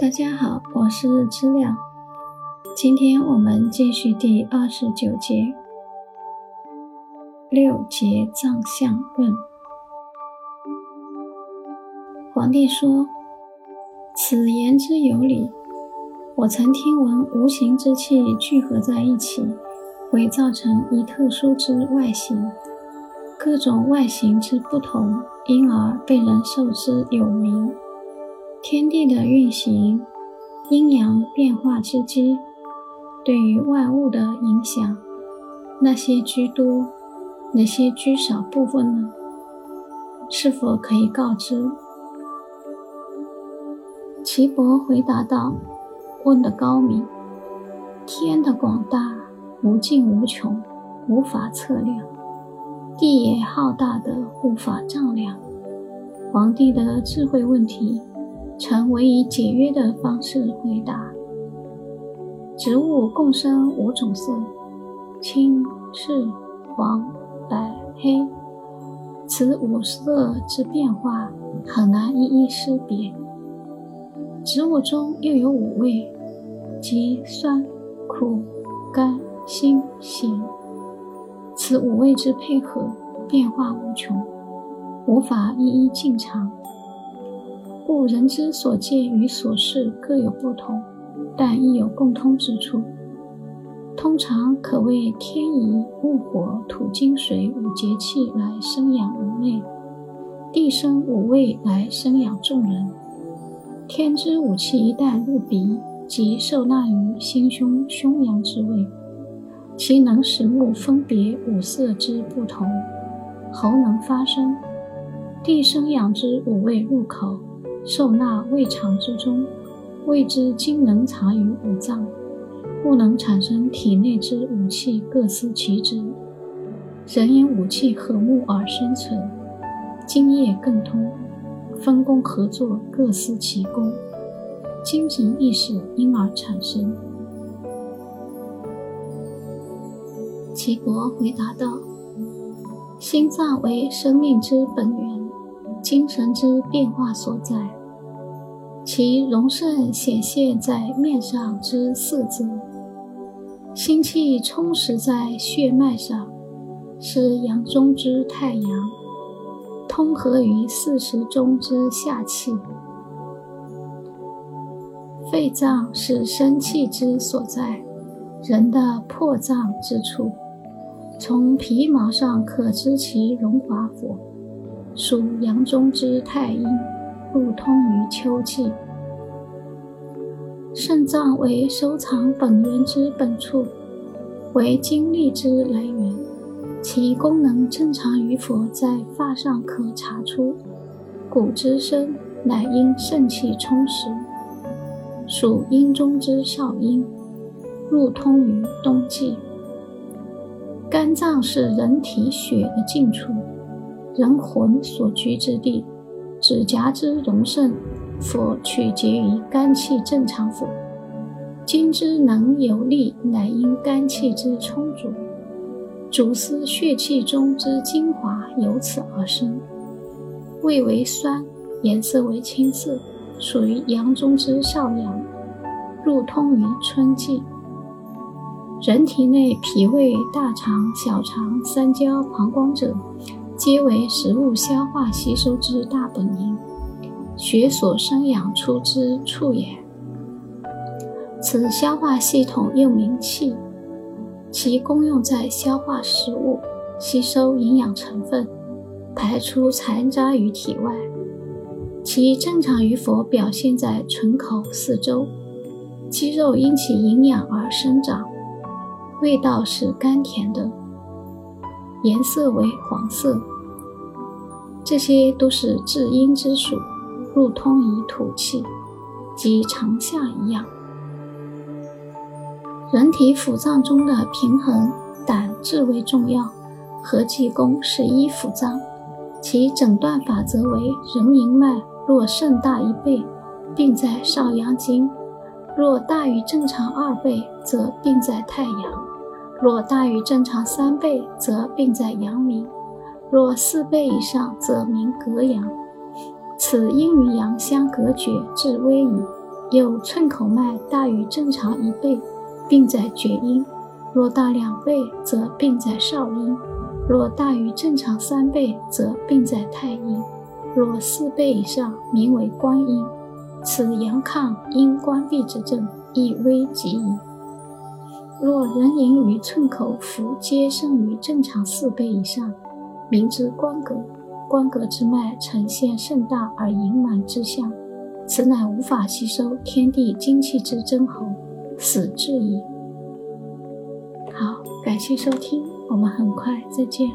大家好，我是知了。今天我们继续第二十九节六节藏相论。皇帝说：“此言之有理。我曾听闻无形之气聚合在一起，会造成一特殊之外形。各种外形之不同，因而被人受之有名。天地的运行。”阴阳变化之机对于万物的影响，那些居多，哪些居少部分呢？是否可以告知？岐伯回答道：“问得高明。天的广大无尽无穷，无法测量；地也浩大的无法丈量。皇帝的智慧问题。”臣唯以简约的方式回答：植物共生五种色，青、赤、黄、白、黑。此五色之变化很难一一识别。植物中又有五味，即酸、苦、甘、辛、咸。此五味之配合变化无穷，无法一一尽尝。故人之所见与所视各有不同，但亦有共通之处。通常可谓天以木、火、土、金、水五节气来生养人类，地生五味来生养众人。天之五气一旦入鼻，即受纳于心胸胸阳之位，其能使目分别五色之不同；喉能发声，地生养之五味入口。受纳胃肠之中，胃之精能藏于五脏，故能产生体内之五气各司其职。人因五气和睦而生存，精液更通，分工合作，各司其功，精神意识因而产生。齐国回答道：“心脏为生命之本源。”精神之变化所在，其荣盛显现在面上之色泽，心气充实在血脉上，是阳中之太阳，通合于四时中之夏气。肺脏是生气之所在，人的魄脏之处，从皮毛上可知其荣华否。属阳中之太阴，入通于秋季。肾脏为收藏本源之本处，为精力之来源，其功能正常与否，在发上可查出。骨之生，乃因肾气充实，属阴中之少阴，入通于冬季。肝脏是人体血的尽处。人魂所居之地，指甲之荣盛，否取决于肝气正常否。筋之能有力，乃因肝气之充足。主司血气中之精华，由此而生。味为酸，颜色为青色，属于阳中之少阳，入通于春季。人体内脾胃、大肠、小肠、三焦、膀胱者。皆为食物消化吸收之大本营，血所生养出之处也。此消化系统又名气，其功用在消化食物、吸收营养成分、排出残渣于体外。其正常与否，表现在唇口四周。肌肉因其营养而生长，味道是甘甜的。颜色为黄色，这些都是至阴之属，入通于土气，即长夏一样。人体腑脏中的平衡，胆至为重要，合计共十一腑脏，其诊断法则为：人迎脉若肾大一倍，病在少阳经；若大于正常二倍，则病在太阳。若大于正常三倍，则病在阳明；若四倍以上，则名隔阳。此阴与阳相隔绝，至微矣。有寸口脉大于正常一倍，病在厥阴；若大两倍，则病在少阴；若大于正常三倍，则病在太阴；若四倍以上，名为关阴。此阳亢阴关闭之症，亦危急矣。若人迎于寸口浮皆胜于正常四倍以上，明知关格。关格之脉呈现盛大而盈满之象。此乃无法吸收天地精气之真候，死至矣。好，感谢收听，我们很快再见。